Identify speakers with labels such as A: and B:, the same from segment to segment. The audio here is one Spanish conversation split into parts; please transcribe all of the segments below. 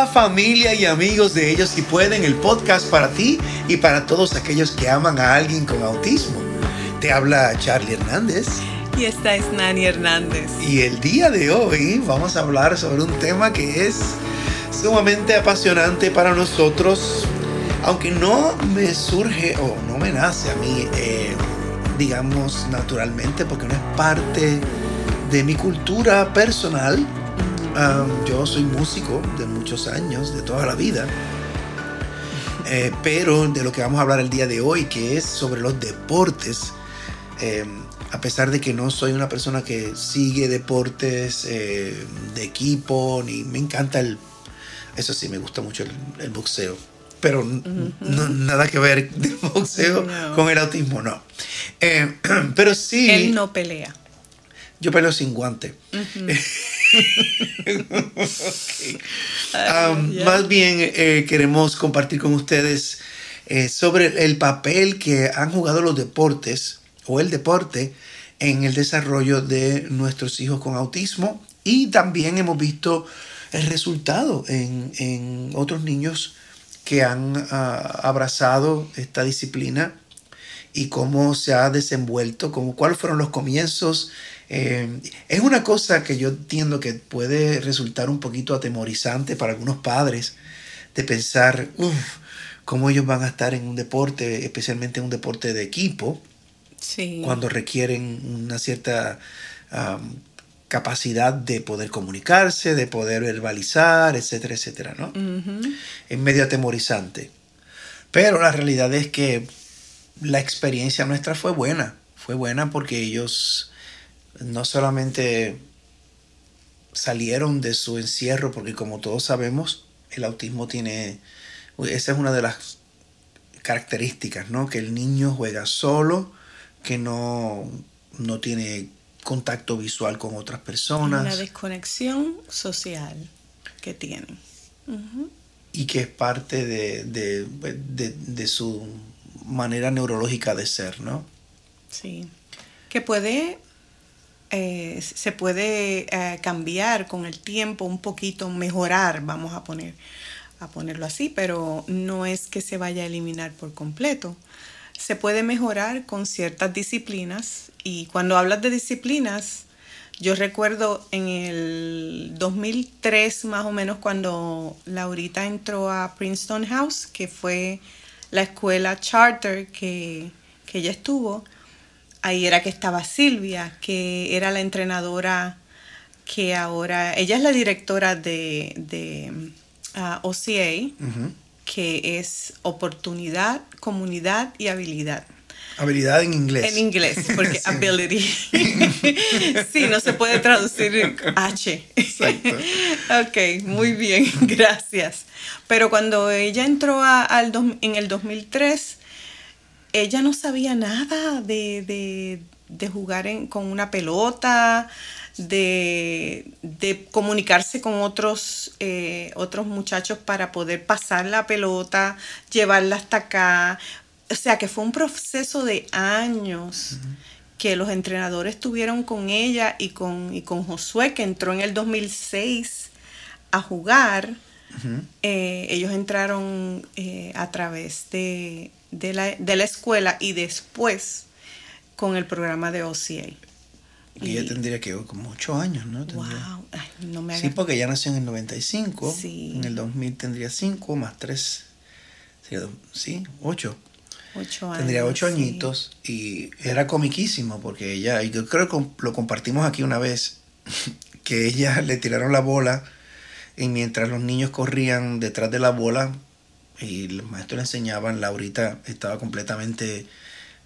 A: Hola familia y amigos de Ellos Si Pueden, el podcast para ti y para todos aquellos que aman a alguien con autismo. Te habla Charlie Hernández.
B: Y esta es Nani Hernández.
A: Y el día de hoy vamos a hablar sobre un tema que es sumamente apasionante para nosotros, aunque no me surge o no me nace a mí, eh, digamos, naturalmente, porque no es parte de mi cultura personal yo soy músico de muchos años, de toda la vida. Eh, pero de lo que vamos a hablar el día de hoy, que es sobre los deportes, eh, a pesar de que no soy una persona que sigue deportes eh, de equipo, ni me encanta el... Eso sí, me gusta mucho el, boxeo, pero nada que ver de boxeo con el autismo, no. pero sí...
B: Él no pelea.
A: Yo peleo sin guante. Um, más bien eh, queremos compartir con ustedes eh, sobre el papel que han jugado los deportes o el deporte en el desarrollo de nuestros hijos con autismo. Y también hemos visto el resultado en, otros niños que han ah, abrazado esta disciplina y cómo se ha desenvuelto, como cuáles fueron los comienzos eh, es una cosa que yo entiendo que puede resultar un poquito atemorizante para algunos padres de pensar, uff, cómo ellos van a estar en un deporte, especialmente en un deporte de equipo, cuando requieren una cierta capacidad de poder comunicarse, de poder verbalizar, etcétera, etcétera, ¿no? Es medio atemorizante. Pero la realidad es que la experiencia nuestra fue buena, fue buena porque ellos no solamente salieron de su encierro, porque como todos sabemos, el autismo tiene, esa es una de las características, ¿no? Que el niño juega solo, que no, no tiene contacto visual con otras personas.
B: La desconexión social que tienen.
A: Y que es parte de, de, su manera neurológica de ser, ¿no?
B: Sí. Que puede eh, se puede eh, cambiar con el tiempo un poquito, mejorar, vamos a poner a ponerlo así, pero no es que se vaya a eliminar por completo. Se puede mejorar con ciertas disciplinas y cuando hablas de disciplinas, yo recuerdo en el 2003 más o menos cuando Laurita entró a Princeton House, que fue la escuela charter que, que ella estuvo, ahí era que estaba Silvia, que era la entrenadora que ahora, ella es la directora de, de ah, OCA, que es oportunidad, comunidad y habilidad.
A: Habilidad en inglés.
B: En inglés, porque ability. sí, no se puede traducir H. Exacto. ok, muy bien, gracias. Pero cuando ella entró al en el 2003, ella no sabía nada de, jugar con una pelota, de, comunicarse con otros, eh, otros muchachos para poder pasar la pelota, llevarla hasta acá. O sea que fue un proceso de años. que los entrenadores tuvieron con ella y con, y con Josué, que entró en el 2006 a jugar. Eh, ellos entraron eh, a través de, de la, de la escuela y después con el programa de OCA.
A: Y ella tendría que como ocho años, ¿no?
B: Wow. no me
A: Sí, porque ella nació en el 95. Sí. En el 2000 tendría cinco más tres. Sí, ocho.
B: Ocho años.
A: Tendría ocho añitos y era comiquísimo porque ella, y yo creo que lo compartimos aquí una vez, que ella le tiraron la bola y mientras los niños corrían detrás de la bola, y los maestros le enseñaban, Laurita estaba completamente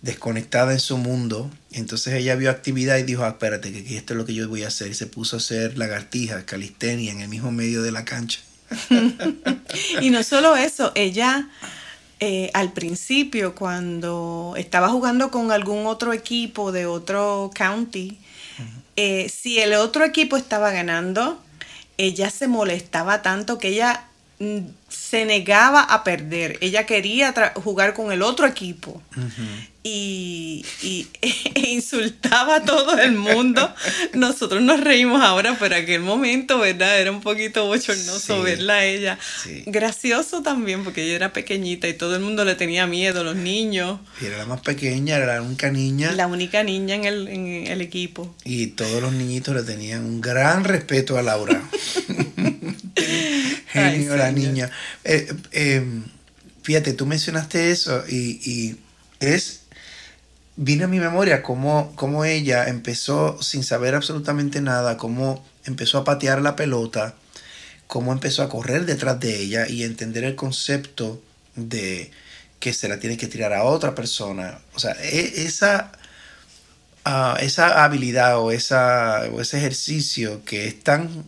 A: desconectada en su mundo. Entonces ella vio actividad y dijo, ah, espérate, que esto es lo que yo voy a hacer. Y se puso a hacer lagartijas, calistenia en el mismo medio de la cancha.
B: y no solo eso, ella eh, al principio, cuando estaba jugando con algún otro equipo de otro county, eh, si el otro equipo estaba ganando, ella se molestaba tanto que ella se negaba a perder. Ella quería jugar con el otro equipo y, e insultaba a todo el mundo. Nosotros nos reímos ahora, pero aquel momento, ¿verdad? Era un poquito bochornoso verla a ella. Gracioso también, porque ella era pequeñita y todo el mundo le tenía miedo, los niños.
A: Y era la más pequeña, era la única niña.
B: La única niña en el, en el equipo.
A: Y todos los niñitos le tenían un gran respeto a Laura. Genio la niña. Eh, eh, fíjate, tú mencionaste eso y, es vino a mi memoria cómo, cómo, ella empezó sin saber absolutamente nada, cómo empezó a patear la pelota, cómo empezó a correr detrás de ella y entender el concepto de que se la tiene que tirar a otra persona. O sea, e, esa, ah, esa habilidad o, esa, o ese ejercicio que es tan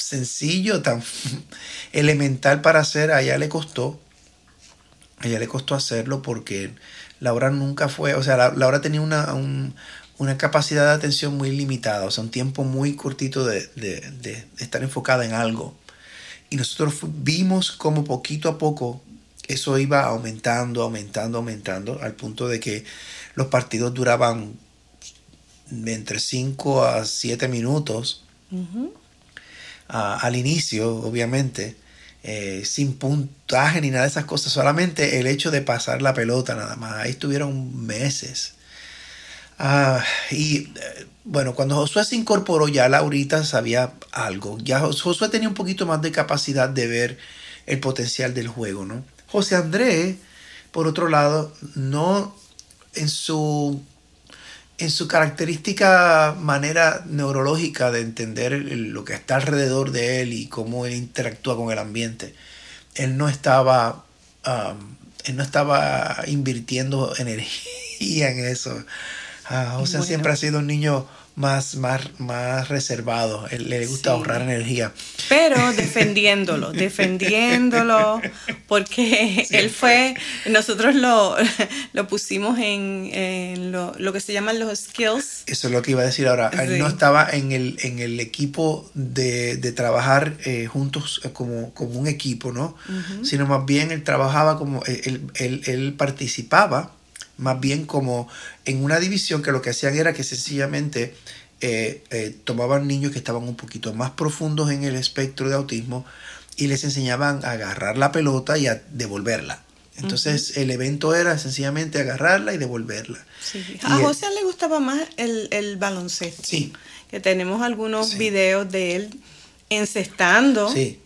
A: sencillo, tan elemental para hacer, a ella le costó. A ella le costó hacerlo porque Laura nunca fue, o sea, Laura tenía una, una capacidad de atención muy limitada, o sea, un tiempo muy cortito de, de, estar enfocada en algo. Y nosotros vimos como poquito a poco eso iba aumentando, aumentando, aumentando, al punto de que los partidos duraban entre 5 a 7 minutos al inicio, obviamente, eh, sin puntaje ni nada de esas cosas, solamente el hecho de pasar la pelota nada más. Ahí estuvieron meses. Ah, y eh, bueno, cuando Josué se incorporó ya Laurita sabía algo. Ya Josué tenía un poquito más de capacidad de ver el potencial del juego, ¿no? José Andrés, por otro lado, no en su en su característica manera neurológica de entender lo que está alrededor de él y cómo él interactúa con el ambiente, él no estaba, um, él no estaba invirtiendo energía en eso. Uh, o sea, siempre ha sido un niño más, más, más reservado, le gusta ahorrar energía.
B: Pero defendiéndolo, defendiéndolo, porque él fue, nosotros lo, lo pusimos en, lo, que se llaman los skills.
A: Eso es lo que iba a decir ahora, él no estaba en el, en el equipo de, trabajar eh, juntos eh, como, como un equipo, ¿no? Sino más bien él trabajaba como, él, él, él participaba más bien como en una división que lo que hacían era que sencillamente eh, eh, tomaban niños que estaban un poquito más profundos en el espectro de autismo y les enseñaban a agarrar la pelota y a devolverla. Entonces el evento era sencillamente agarrarla y devolverla.
B: A José le gustaba más el, baloncesto. Sí. Que tenemos algunos videos de él encestando.
A: Sí.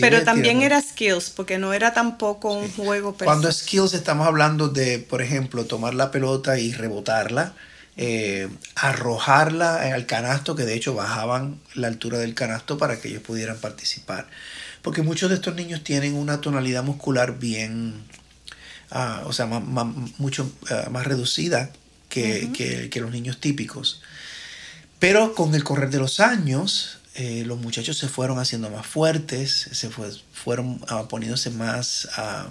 B: Pero también era skills, porque no era tampoco un juego
A: Cuando skills estamos hablando de, por ejemplo, tomar la pelota y rebotarla, eh, arrojarla al canasto, que de hecho bajaban la altura del canasto para que ellos pudieran participar. Porque muchos de estos niños tienen una tonalidad muscular bien, ah, o sea, mucho ah, más reducida que, que los niños típicos. Pero con el correr de los años, eh, los muchachos se fueron haciendo más fuertes, se fueron uh, poniéndose más ah,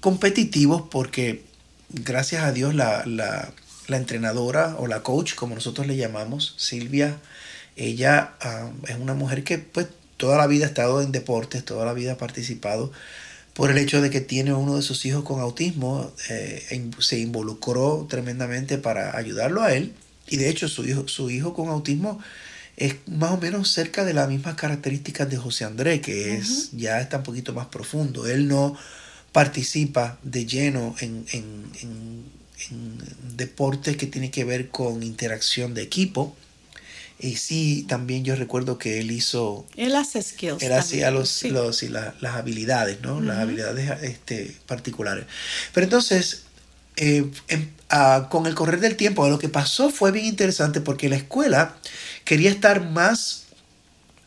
A: competitivos porque gracias a Dios la, entrenadora o la coach, como nosotros le llamamos, Silvia, ella ah, es una mujer que pues toda la vida ha estado en deportes, toda la vida ha participado por el hecho de que tiene uno de sus hijos con autismo, eh, se involucró tremendamente para ayudarlo a él. Y de hecho su hijo, su hijo con autismo es más o menos cerca de las mismas características de José André, que es ya está un poquito más profundo. Él no participa de lleno en, deportes que tienen que ver con interacción de equipo. Y sí, también yo recuerdo que él hizo...
B: Él hace skills.
A: Él hacía los, los, las habilidades, ¿no? Las habilidades este, particulares. Pero entonces, eh, em, ah, con el correr del tiempo, lo que pasó fue bien interesante porque la escuela quería estar más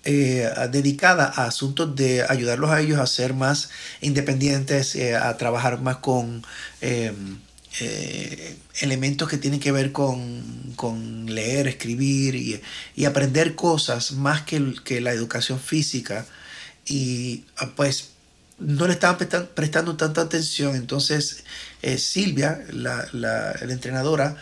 A: eh, dedicada a asuntos de ayudarlos a ellos a ser más independientes, eh, a trabajar más con em, elementos que tienen que ver con, leer, escribir y, aprender cosas más que, que, la educación física. Y ah, pues no le estaban prestando, tanta atención. Entonces Silvia, la, la, la entrenadora,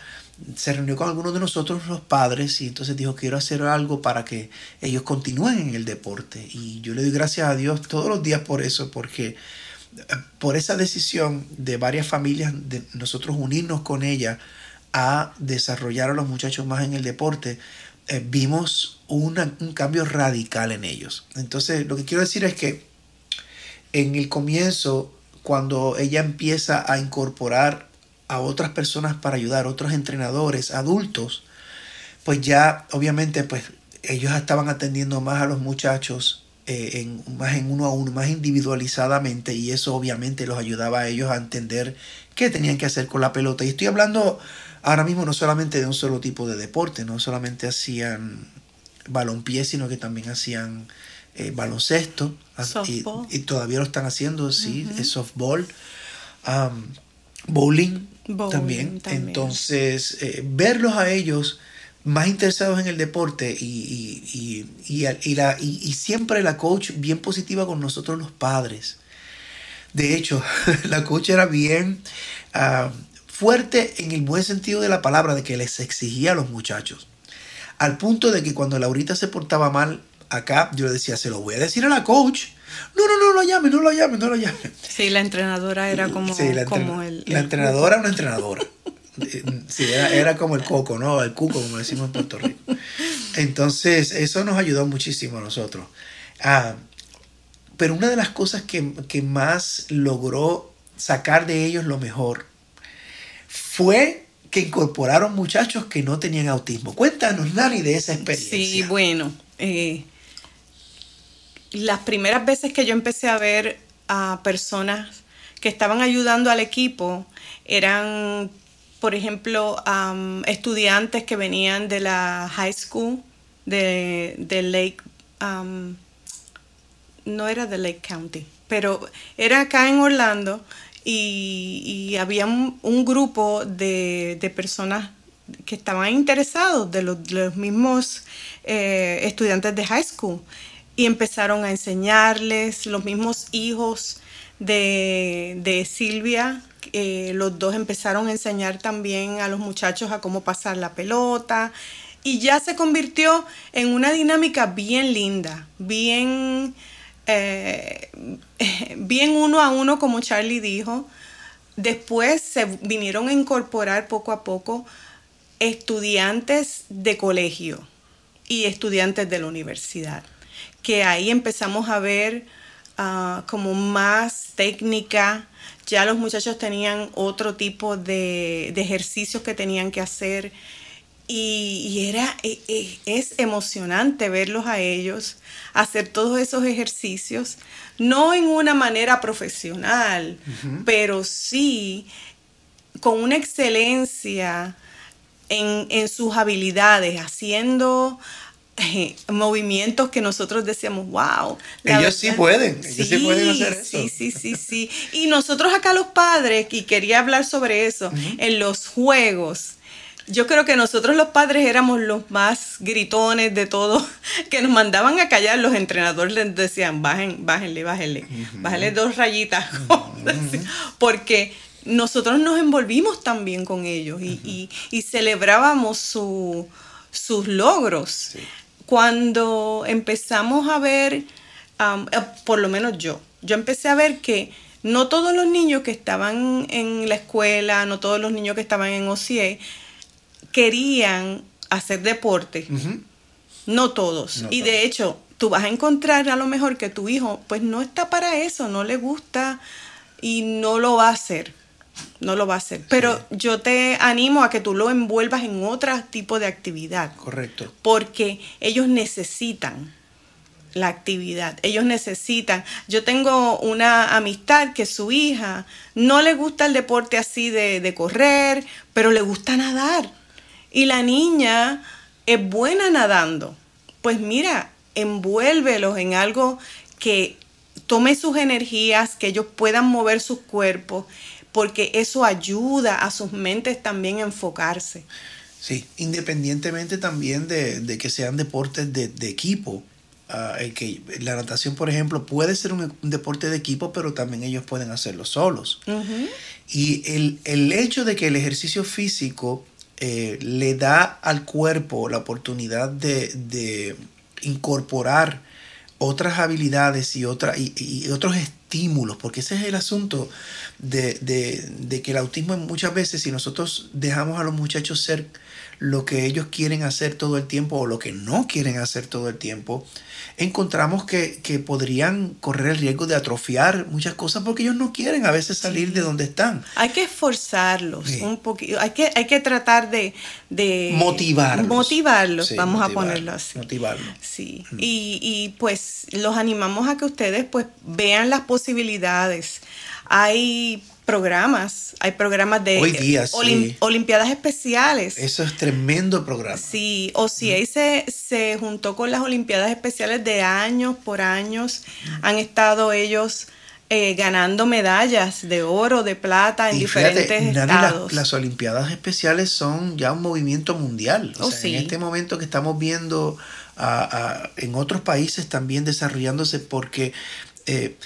A: se reunió con algunos de nosotros los padres y entonces dijo quiero hacer algo para que ellos continúen en el deporte y yo le doy gracias a Dios todos los días por eso porque eh, por esa decisión de varias familias de nosotros unirnos con ella a desarrollar a los muchachos más en el deporte eh, vimos un cambio radical en ellos entonces lo que quiero decir es que en el comienzo cuando ella empieza a incorporar a otras personas para ayudar, otros entrenadores, adultos, pues ya obviamente pues ellos estaban atendiendo más a los muchachos eh, en, más en uno a uno, más individualizadamente y eso obviamente los ayudaba a ellos a entender qué tenían que hacer con la pelota. Y estoy hablando ahora mismo no solamente de un solo tipo de deporte, no solamente hacían balonpié, sino que también hacían eh, baloncesto y, y, todavía lo están haciendo, sí, softball, bowling, también. Entonces, eh, verlos a ellos más interesados en el deporte y, y, la, y, siempre la coach bien positiva con nosotros los padres. De hecho, la coach era bien fuerte en el buen sentido de la palabra, de que les exigía a los muchachos. Al punto de que cuando Laurita se portaba mal acá, yo le decía, se lo voy a decir a la coach no, no, no lo llame, no lo llame, no lo llame.
B: Sí, la entrenadora era como, como el,
A: La entrenadora una entrenadora. Sí, era, como el coco, ¿no? El cuco, como decimos en Puerto Rico. Entonces, eso nos ayudó muchísimo a nosotros. Ah, pero una de las cosas que, que más logró sacar de ellos lo mejor fue que incorporaron muchachos que no tenían autismo. Cuéntanos, Nani, de esa experiencia.
B: Sí, bueno, eh, las primeras veces que yo empecé a ver a personas que estaban ayudando al equipo eran, por ejemplo, estudiantes que venían de la high school de, Lake, no era de Lake County, pero era acá en Orlando y, había un, grupo de, personas que estaban interesados, de los, mismos eh, estudiantes de high school y empezaron a enseñarles, los mismos hijos de, Silvia, eh, los dos empezaron a enseñar también a los muchachos a cómo pasar la pelota. Y ya se convirtió en una dinámica bien linda, bien, eh, bien uno a uno como Charlie dijo. Después se vinieron a incorporar poco a poco estudiantes de colegio y estudiantes de la universidad que ahí empezamos a ver ah, como más técnica. Ya los muchachos tenían otro tipo de, ejercicios que tenían que hacer. Y, era, e, e, es emocionante verlos a ellos hacer todos esos ejercicios, no en una manera profesional, pero sí con una excelencia en, en sus habilidades, haciendo movimientos que nosotros decíamos, wow.
A: Ellos sí pueden, ellos sí, pueden hacer eso.
B: Sí, sí, sí, sí. Y nosotros acá los padres, y quería hablar sobre eso, en los juegos. Yo creo que nosotros los padres éramos los más gritones de todo, que nos mandaban a callar, los entrenadores les decían, bajen, bájenle, bájenle, bájenle dos rayitas, porque nosotros nos envolvimos también con ellos y, y, celebrábamos su, sus logros cuando empezamos a ver, eh, por lo menos yo, yo empecé a ver que no todos los niños que estaban en la escuela, no todos los niños que estaban en OCE querían hacer deporte. No todos. y de hecho, tú vas a encontrar a lo mejor que tu hijo pues no está para eso, no le gusta y no lo va a hacer no lo va a hacer. Pero yo te animo a que tú lo envuelvas en otro tipo de actividad.
A: Correcto.
B: Porque ellos necesitan la actividad. Ellos necesitan. Yo tengo una amistad que su hija no le gusta el deporte así de, de correr, pero le gusta nadar. Y la niña es buena nadando. Pues mira, envuélvelos en algo que tome sus energías, que ellos puedan mover sus cuerpos porque eso ayuda a sus mentes también a enfocarse.
A: Sí, independientemente también de, que sean deportes de, equipo. Ah, que la natación, por ejemplo, puede ser un, deporte de equipo, pero también ellos pueden hacerlo solos. Y el, hecho de que el ejercicio físico eh, le da al cuerpo la oportunidad de, incorporar otras habilidades y, otra, y, otros estímulos, porque ese es el asunto de, de, que el autismo muchas veces, si nosotros dejamos a los muchachos ser lo que ellos quieren hacer todo el tiempo o lo que no quieren hacer todo el tiempo, encontramos que, podrían correr el riesgo de atrofiar muchas cosas porque ellos no quieren a veces salir de donde están.
B: Hay que esforzarlos un poquito, hay que, hay que tratar de, de
A: motivarlos.
B: Motivarlos, vamos a ponerlo así.
A: Motivarlos.
B: Sí, y, y pues los animamos a que ustedes pues vean las posibilidades. Hay programas. Hay programas de Olimpiadas Especiales.
A: Eso es tremendo programa.
B: Sí, OCA se, se juntó con las Olimpiadas Especiales de años por años. Han estado ellos eh, ganando medallas de oro, de plata en diferentes estados.
A: Las, Olimpiadas Especiales son ya un movimiento mundial.
B: Oh,
A: en este momento que estamos viendo en otros países también desarrollándose porque eh,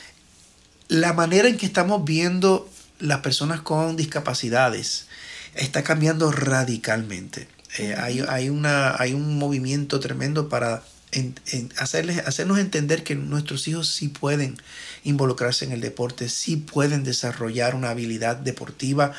A: la manera en que estamos viendo las personas con discapacidades está cambiando radicalmente. Eh, hay, una, hay un movimiento tremendo para hacerles, hacernos entender que nuestros hijos sí pueden involucrarse en el deporte, sí pueden desarrollar una habilidad deportiva.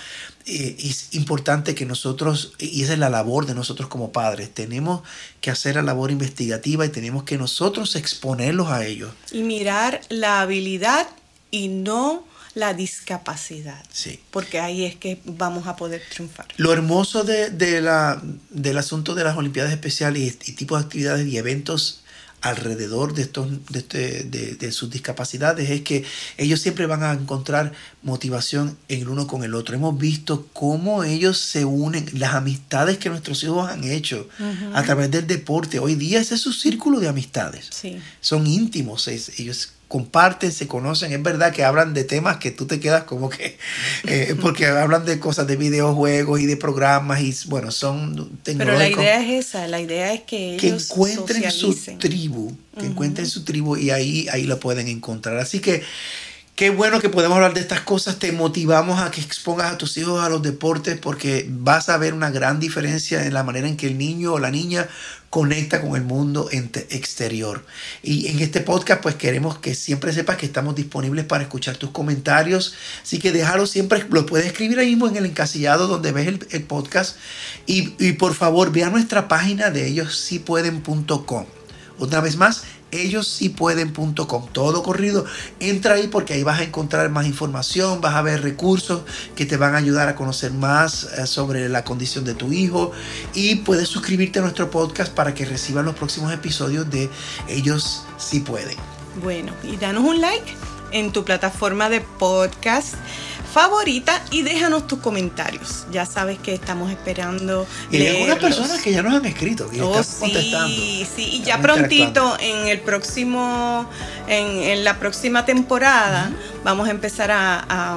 A: Eh, es importante que nosotros, y esa es la labor de nosotros como padres, tenemos que hacer la labor investigativa y tenemos que nosotros exponerlos a ellos.
B: Y mirar la habilidad y no la discapacidad.
A: Sí.
B: Porque ahí es que vamos a poder triunfar.
A: Lo hermoso de, la, del asunto de las Olimpiadas Especiales y, tipos de actividades y eventos alrededor de, estos, de, este, de, sus discapacidades es que ellos siempre van a encontrar motivación en el uno con el otro. Hemos visto cómo ellos se unen, las amistades que nuestros hijos han hecho a través del deporte. Hoy día ese es su círculo de amistades.
B: Sí.
A: Son íntimos, ellos comparten, se conocen. Es verdad que hablan de temas que tú te quedas como que, eh, porque hablan de cosas de videojuegos y de programas y bueno, son
B: Pero la idea es esa, la idea es que ellos
A: encuentren su tribu, que encuentren su tribu y ahí, ahí lo pueden encontrar. Así que Qué bueno que podemos hablar de estas cosas. Te motivamos a que expongas a tus hijos a los deportes porque vas a ver una gran diferencia en la manera en que el niño o la niña conecta con el mundo exterior. Y en este podcast pues queremos que siempre sepas que estamos disponibles para escuchar tus comentarios. Así que déjalo siempre, lo puedes escribir ahí mismo en el encasillado donde ves el, podcast. Y, y, por favor ve a nuestra página de ellos si. Una vez más, ellos sí pueden.com, todo corrido. Entra ahí porque ahí vas a encontrar más información, vas a ver recursos que te van a ayudar a conocer más eh, sobre la condición de tu hijo y puedes suscribirte a nuestro podcast para que reciban los próximos episodios de Ellos sí pueden.
B: Bueno, y danos un like en tu plataforma de podcast favorita y déjanos tus comentarios. Ya sabes que estamos esperando.
A: Y hay algunas personas que ya nos han escrito y
B: oh, sí, Sí, y ya prontito en el próximo, en, la próxima temporada, vamos a empezar a,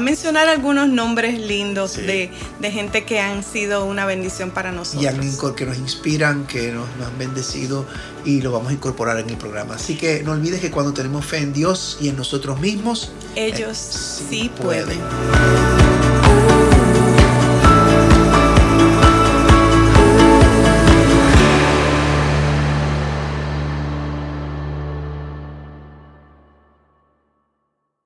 B: mencionar algunos nombres lindos de, gente que han sido una bendición para nosotros.
A: Y que nos inspiran, que nos, nos han bendecido y lo vamos a incorporar en el programa. Así que no olvides que cuando tenemos fe en Dios y en nosotros mismos,
B: ellos eh, sí, pueden.